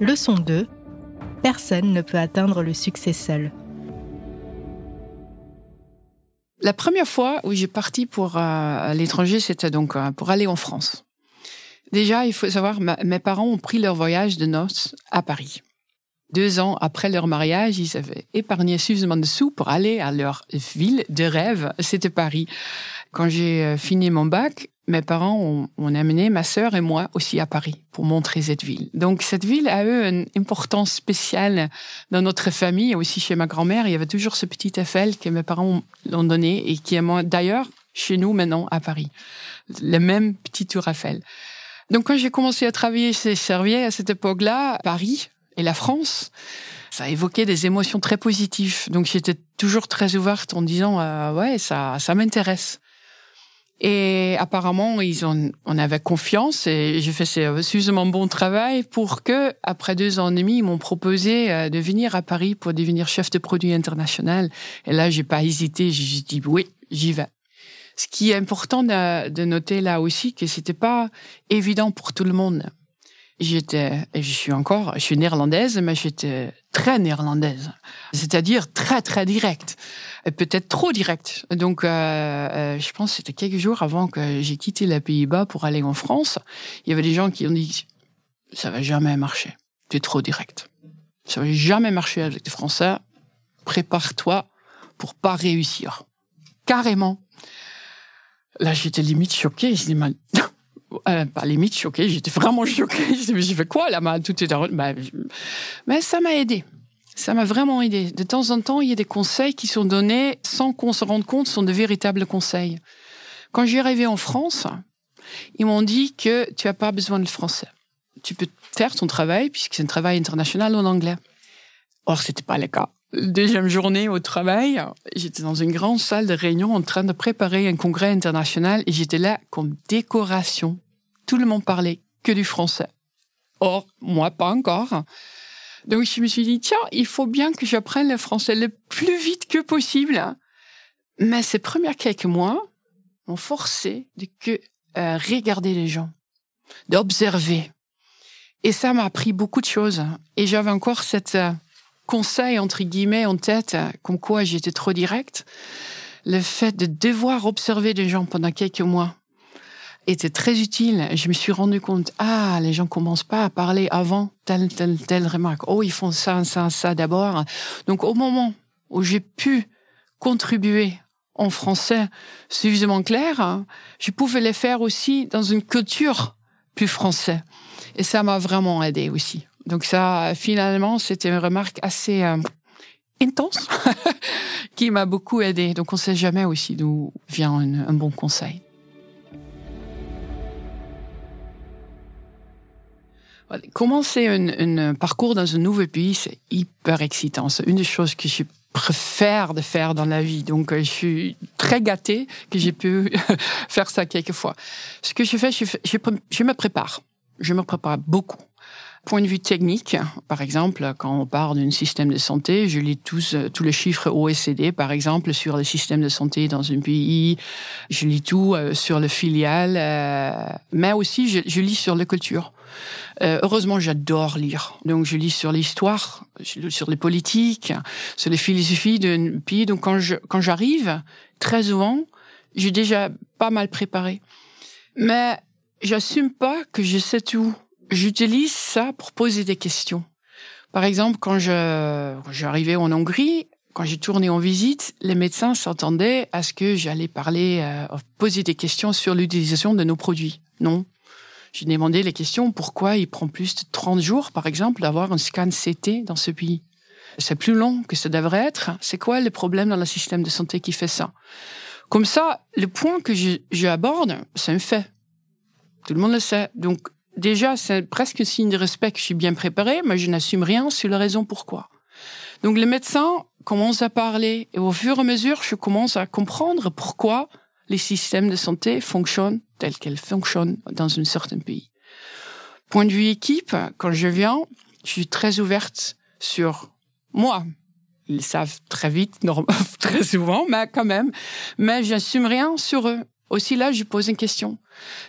Leçon 2. Personne ne peut atteindre le succès seul. La première fois où j'ai parti pour euh, l'étranger, c'était donc euh, pour aller en France. Déjà, il faut savoir, mes parents ont pris leur voyage de noces à Paris. Deux ans après leur mariage, ils avaient épargné suffisamment de sous pour aller à leur ville de rêve, c'était Paris. Quand j'ai euh, fini mon bac, mes parents ont, ont, amené ma sœur et moi aussi à Paris pour montrer cette ville. Donc cette ville a eu une importance spéciale dans notre famille, aussi chez ma grand-mère. Il y avait toujours ce petit Eiffel que mes parents l'ont donné et qui est d'ailleurs chez nous maintenant à Paris. Le même petit tour Eiffel. Donc quand j'ai commencé à travailler chez Servier à cette époque-là, Paris, et la France, ça évoquait des émotions très positives. Donc j'étais toujours très ouverte en disant euh, ouais ça ça m'intéresse. Et apparemment ils ont on avait confiance et j'ai fait suffisamment bon travail pour que après deux ans et demi ils m'ont proposé euh, de venir à Paris pour devenir chef de produit international. Et là j'ai pas hésité, j'ai dit oui j'y vais. Ce qui est important de, de noter là aussi que c'était pas évident pour tout le monde j'étais, et je suis encore, je suis néerlandaise, mais j'étais très néerlandaise. C'est-à-dire très, très directe. Peut-être trop directe. Donc, euh, euh, je pense que c'était quelques jours avant que j'ai quitté les Pays-Bas pour aller en France. Il y avait des gens qui ont dit, ça va jamais marcher. Tu es trop direct. Ça va jamais marcher avec les Français. Prépare-toi pour pas réussir. Carrément. Là, j'étais limite choquée. Je dis, euh, pas limite choquée, j'étais vraiment choquée. J'ai fait quoi là Tout est bah, Mais ça m'a aidé. Ça m'a vraiment aidé. De temps en temps, il y a des conseils qui sont donnés sans qu'on se rende compte, sont de véritables conseils. Quand j'y arrivé en France, ils m'ont dit que tu as pas besoin de français. Tu peux faire ton travail puisque c'est un travail international en anglais. Or, c'était pas le cas. Deuxième journée au travail, j'étais dans une grande salle de réunion en train de préparer un congrès international et j'étais là comme décoration. Tout le monde parlait que du français. Or, moi, pas encore. Donc, je me suis dit, tiens, il faut bien que j'apprenne le français le plus vite que possible. Mais ces premiers quelques mois m'ont forcé de que euh, regarder les gens, d'observer. Et ça m'a appris beaucoup de choses. Et j'avais encore cette euh, conseil, entre guillemets, en tête, comme quoi j'étais trop direct, le fait de devoir observer les gens pendant quelques mois était très utile. Je me suis rendu compte, ah, les gens commencent pas à parler avant telle, telle, telle remarque. Oh, ils font ça, ça, ça d'abord. Donc, au moment où j'ai pu contribuer en français suffisamment clair, je pouvais les faire aussi dans une culture plus française. Et ça m'a vraiment aidé aussi. Donc ça, finalement, c'était une remarque assez euh, intense qui m'a beaucoup aidé. Donc on ne sait jamais aussi d'où vient un bon conseil. Commencer un, parcours dans un nouveau pays, c'est hyper excitant. C'est une des choses que je préfère de faire dans la vie. Donc, euh, je suis très gâtée que j'ai pu faire ça quelques fois. Ce que je fais, je me prépare. Je me prépare beaucoup point de vue technique, par exemple, quand on parle d'un système de santé, je lis tous, euh, tous les chiffres OECD, par exemple, sur le système de santé dans un pays. Je lis tout euh, sur le filial, euh, mais aussi je, lis sur la culture. heureusement, j'adore lire. Donc, je lis sur l'histoire, sur les politiques, sur les philosophies d'un pays. Donc, quand je, quand j'arrive, très souvent, j'ai déjà pas mal préparé. Mais j'assume pas que je sais tout j'utilise ça pour poser des questions. Par exemple, quand je, j'arrivais en Hongrie, quand j'ai tourné en visite, les médecins s'attendaient à ce que j'allais parler, euh, poser des questions sur l'utilisation de nos produits. Non. J'ai demandé les questions pourquoi il prend plus de 30 jours, par exemple, d'avoir un scan CT dans ce pays? C'est plus long que ça devrait être. C'est quoi le problème dans le système de santé qui fait ça? Comme ça, le point que j'aborde, c'est un fait. Tout le monde le sait. Donc, déjà, c'est presque signe de respect que je suis bien préparée, mais je n'assume rien sur la raison pourquoi. Donc les médecins commencent à parler et au fur et à mesure, je commence à comprendre pourquoi les systèmes de santé fonctionnent tels qu'ils fonctionnent dans un certain pays. Point de vue équipe, quand je viens, je suis très ouverte sur moi. Ils savent très vite, très souvent, mais quand même. Mais j'assume rien sur eux. Aussi là, je pose une question.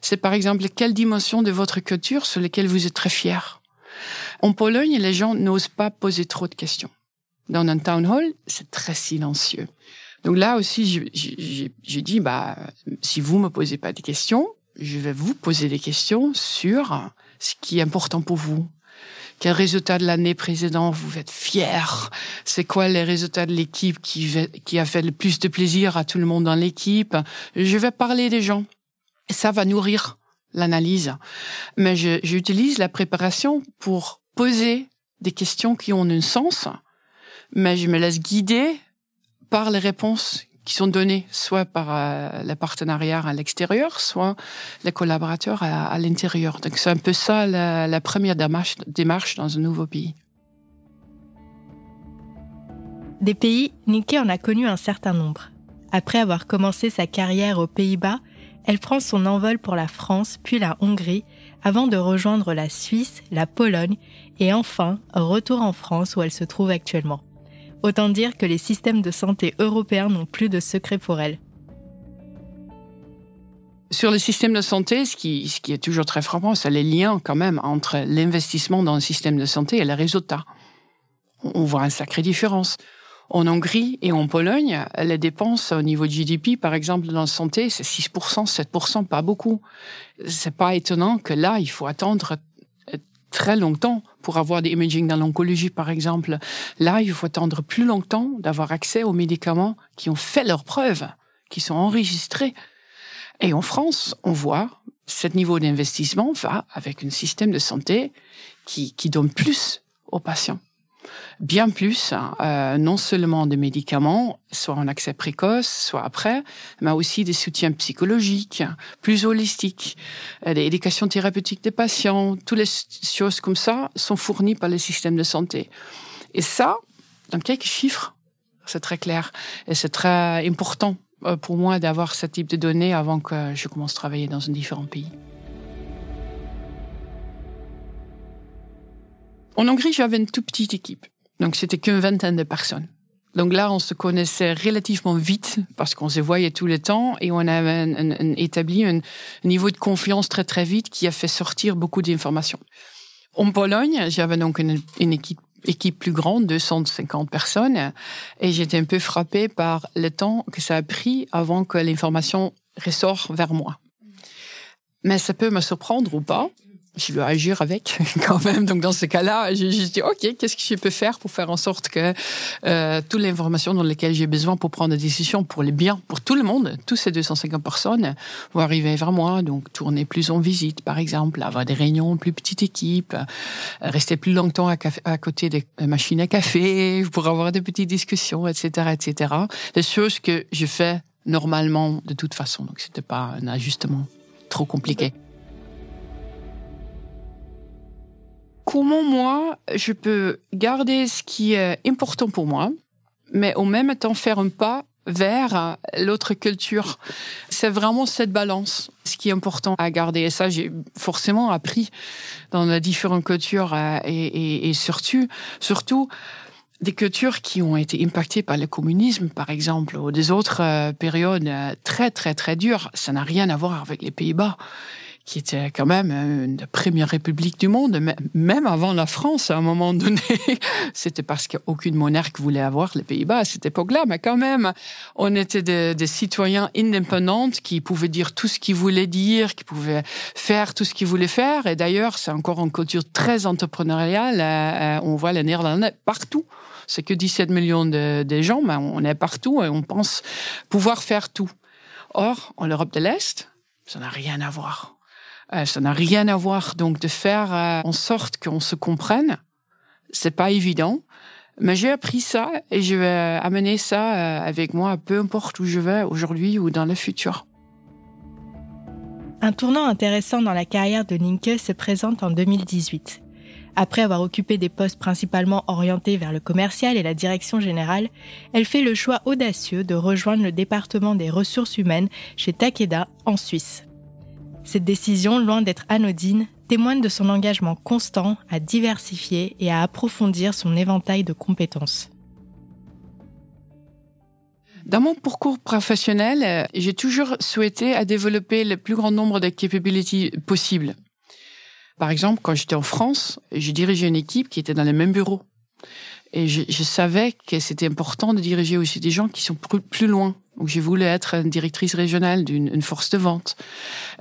C'est par exemple quelle dimension de votre culture sur laquelle vous êtes très fier En Pologne, les gens n'osent pas poser trop de questions. Dans un town hall, c'est très silencieux. Donc là aussi, j'ai dit, bah, si vous me posez pas de questions, je vais vous poser des questions sur ce qui est important pour vous. Quel résultat de l'année précédente vous êtes fier C'est quoi les résultats de l'équipe qui, qui a fait le plus de plaisir à tout le monde dans l'équipe? Je vais parler des gens. Ça va nourrir l'analyse. Mais j'utilise la préparation pour poser des questions qui ont un sens, mais je me laisse guider par les réponses qui sont données, soit par euh, le partenariat à l'extérieur, soit les collaborateurs à, l'intérieur. Donc c'est un peu ça la, première démarche, démarche dans un nouveau pays. Des pays, Nikkei en a connu un certain nombre. Après avoir commencé sa carrière aux Pays-Bas, elle prend son envol pour la France puis la Hongrie avant de rejoindre la Suisse, la Pologne et enfin retour en France où elle se trouve actuellement. Autant dire que les systèmes de santé européens n'ont plus de secret pour elle. Sur le système de santé, ce qui, est toujours très frappant, c'est les liens quand même entre l'investissement dans le système de santé et les résultats. On voit une sacrée différence. En Hongrie et en Pologne, les dépenses au niveau de GDP, par exemple, dans la santé, c'est 6%, 7%, pas beaucoup. C'est pas étonnant que là, il faut attendre très longtemps pour avoir des imaging dans l'oncologie, par exemple. Là, il faut attendre plus longtemps d'avoir accès aux médicaments qui ont fait leurs preuves, qui sont enregistrés. Et en France, on voit ce niveau d'investissement va avec un système de santé qui, qui donne plus aux patients bien plus, hein, euh, non seulement des médicaments, soit en accès précoce, soit après, mais aussi des soutiens psychologiques, plus holistiques, euh, l'éducation thérapeutique des patients, toutes les choses comme ça sont fournies par les systèmes de santé. Et ça, dans quelques chiffres, c'est très clair et c'est très important euh, pour moi d'avoir ce type de données avant que je commence à travailler dans un différent pays. En Hongrie, j'avais une toute petite équipe. Donc, c'était qu'une vingtaine de personnes. Donc là, on se connaissait relativement vite parce qu'on se voyait tout le temps et on avait établi un, niveau de confiance très très vite qui a fait sortir beaucoup d'informations. En Pologne, j'avais donc une, équipe, équipe plus grande, 250 personnes, et j'étais un peu frappée par le temps que ça a pris avant que l'information ressort vers moi. Mais ça peut me surprendre ou pas, je dois agir avec quand même. Donc dans ce cas-là, j'ai juste dit ok, qu'est-ce que je peux faire pour faire en sorte que euh, toutes les informations dans j'ai besoin pour prendre des décisions pour les biens, pour tout le monde, tous ces 250 personnes, vont arriver vers moi. Donc tourner plus en visite, par exemple, avoir des réunions plus petite équipe, euh, rester plus longtemps à, à côté des machines à café pour avoir des petites discussions, etc., etc. Des choses que je fais normalement de toute façon. Donc c'était pas un ajustement trop compliqué. Comment moi, je peux garder ce qui est important pour moi, mais au même temps faire un pas vers l'autre culture. C'est vraiment cette balance, ce qui est important à garder. Et ça, j'ai forcément appris dans les différentes cultures euh, et, surtout, surtout des cultures qui ont été impactées par le communisme, par exemple, ou des autres euh, périodes euh, très, très, très dures. Ça n'a rien à voir avec les Pays-Bas qui était quand même une des premières républiques du monde, même avant la France à un moment donné. C'était parce qu'aucune monarque voulait avoir les Pays-Bas à cette époque-là, mais quand même, on était des, citoyens indépendants qui pouvaient dire tout ce qu'ils voulaient dire, qui pouvaient faire tout ce qu'ils voulaient faire. Et d'ailleurs, c'est encore une culture très entrepreneuriale. Euh, euh, on voit les Néerlandais partout c'est que 17 millions de, de, gens, mais on est partout et on pense pouvoir faire tout. Or, en Europe de l'Est, ça n'a rien à voir. Euh, ça n'a rien à voir. Donc de faire euh, en sorte qu'on se comprenne, c'est pas évident. Mais j'ai appris ça et je vais amener ça euh, avec moi, peu importe où je vais aujourd'hui ou dans le futur. Un tournant intéressant dans la carrière de Ninke se présente en 2018. Après avoir occupé des postes principalement orientés vers le commercial et la direction générale, elle fait le choix audacieux de rejoindre le département des ressources humaines chez Takeda en Suisse. Cette décision, loin d'être anodine, témoigne de son engagement constant à diversifier et à approfondir son éventail de compétences. Dans mon parcours professionnel, euh, j'ai toujours souhaité à développer le plus grand nombre de capabilities possibles. Par exemple, quand j'étais en France, j'ai dirigé une équipe qui était dans le même bureau. Et je, je savais que c'était important de diriger aussi des gens qui sont plus loin. Donc, j'ai voulu être une directrice régionale d'une force de vente.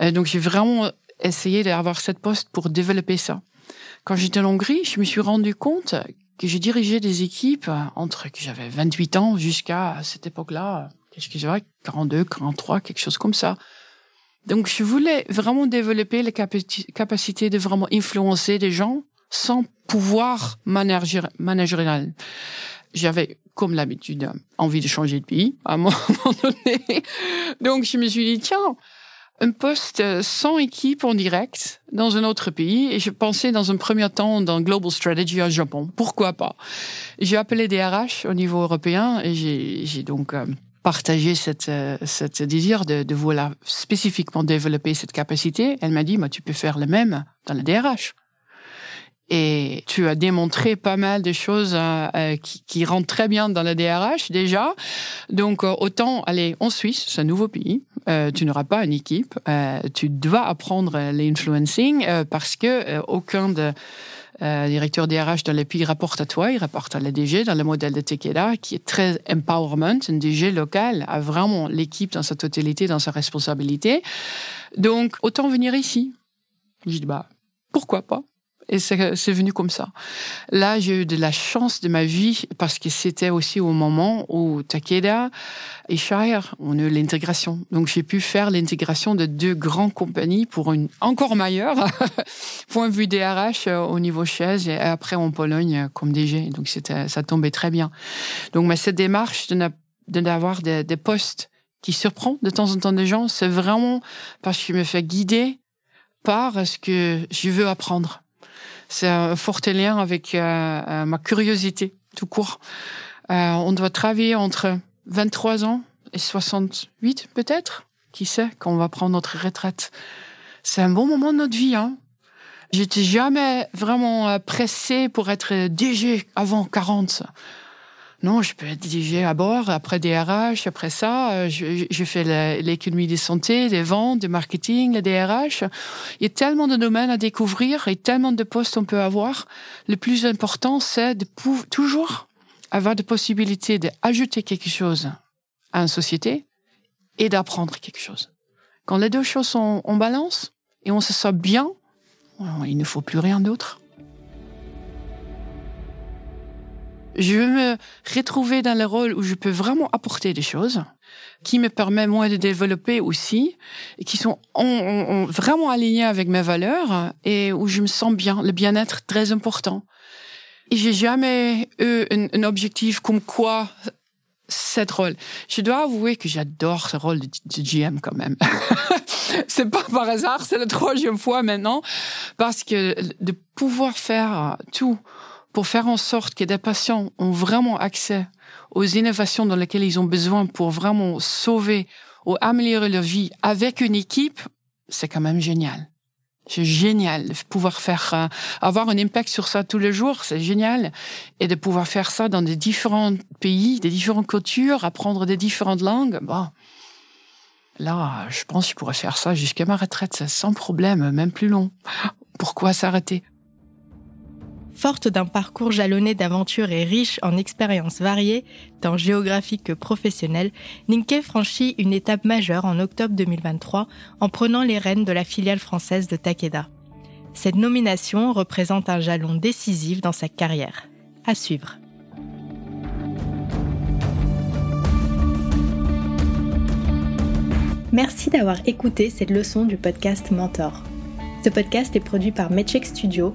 Euh, donc, j'ai vraiment essayé d'avoir cette poste pour développer ça. Quand j'étais en Hongrie, je me suis rendu compte que j'ai dirigé des équipes entre que j'avais 28 ans jusqu'à cette époque-là, qu'est-ce que j'avais 42, 43, quelque chose comme ça. Donc, je voulais vraiment développer les capacités de vraiment influencer des gens sans pouvoir managérial. J'avais, comme l'habitude, envie de changer de pays à un moment donné. Donc, je me suis dit, tiens, un poste sans équipe en direct dans un autre pays et je pensais dans un premier temps dans Global Strategy au Japon. Pourquoi pas? J'ai appelé des RH au niveau européen et j'ai donc euh, partagé cette, euh, cette désir de, de vouloir spécifiquement développer cette capacité. Elle m'a dit, bah, tu peux faire le même dans le DRH. Et tu as démontré pas mal de choses euh, euh, qui, qui, rentrent très bien dans la DRH déjà. Donc euh, autant aller en Suisse, c'est un nouveau pays. tu n'auras pas une équipe. tu dois apprendre l'influencing parce que aucun de directeur DRH dans le pays rapporte à toi, il rapporte à la DG dans le modèle de Tekeda qui est très empowerment. Une DG locale a vraiment l'équipe dans sa totalité, dans sa responsabilité. Donc autant venir ici. Je dis bah pourquoi pas? Et c'est venu comme ça. Là, j'ai eu de la chance de ma vie parce que c'était aussi au moment où Takeda et Shire ont eu l'intégration. Donc, j'ai pu faire l'intégration de deux grandes compagnies pour une encore meilleure point de vue DRH euh, au niveau chaise et après en Pologne comme DG. Donc, c'était, ça tombait très bien. Donc, mais cette démarche de d'avoir des, des postes qui surprend de temps en temps des gens, c'est vraiment parce que je me fais guider par ce que je veux apprendre c'est un fort lien avec euh, euh, ma curiosité, tout court. Euh, on doit travailler entre 23 ans et 68 peut-être. Qui sait quand on va prendre notre retraite. C'est un bon moment de notre vie. Hein. J'étais jamais vraiment pressé pour être DG avant 40. Non, je peux être dirigé à bord, après DRH, après ça, euh, je, fais l'économie des santé, des ventes, du marketing, le DRH. Il y a tellement de domaines à découvrir et tellement de postes on peut avoir. Le plus important, c'est de toujours avoir de possibilités d'ajouter quelque chose à une société et d'apprendre quelque chose. Quand les deux choses sont en balance et on se sent bien, il ne faut plus rien d'autre. Je veux me retrouver dans le rôle où je peux vraiment apporter des choses qui me permettent moi de développer aussi et qui sont vraiment alignés avec mes valeurs et où je me sens bien, le bien-être très important. Et j'ai jamais eu un, objectif comme quoi cette rôle. Je dois avouer que j'adore ce rôle de, de GM quand même. c'est pas par hasard, c'est la troisième fois maintenant parce que de pouvoir faire tout pour faire en sorte que des patients ont vraiment accès aux innovations dans lesquelles ils ont besoin pour vraiment sauver ou améliorer leur vie avec une équipe, c'est quand même génial. C'est génial de pouvoir faire euh, avoir un impact sur ça tous les jours, c'est génial, et de pouvoir faire ça dans des différents pays, des différentes cultures, apprendre des différentes langues. Bon, là, je pense que je pourrais faire ça jusqu'à ma retraite sans problème, même plus long. Pourquoi s'arrêter? Forte d'un parcours jalonné d'aventures et riche en expériences variées, tant géographiques que professionnelles, Ninke franchit une étape majeure en octobre 2023 en prenant les rênes de la filiale française de Takeda. Cette nomination représente un jalon décisif dans sa carrière. À suivre. Merci d'avoir écouté cette leçon du podcast Mentor. Ce podcast est produit par Medcheck Studio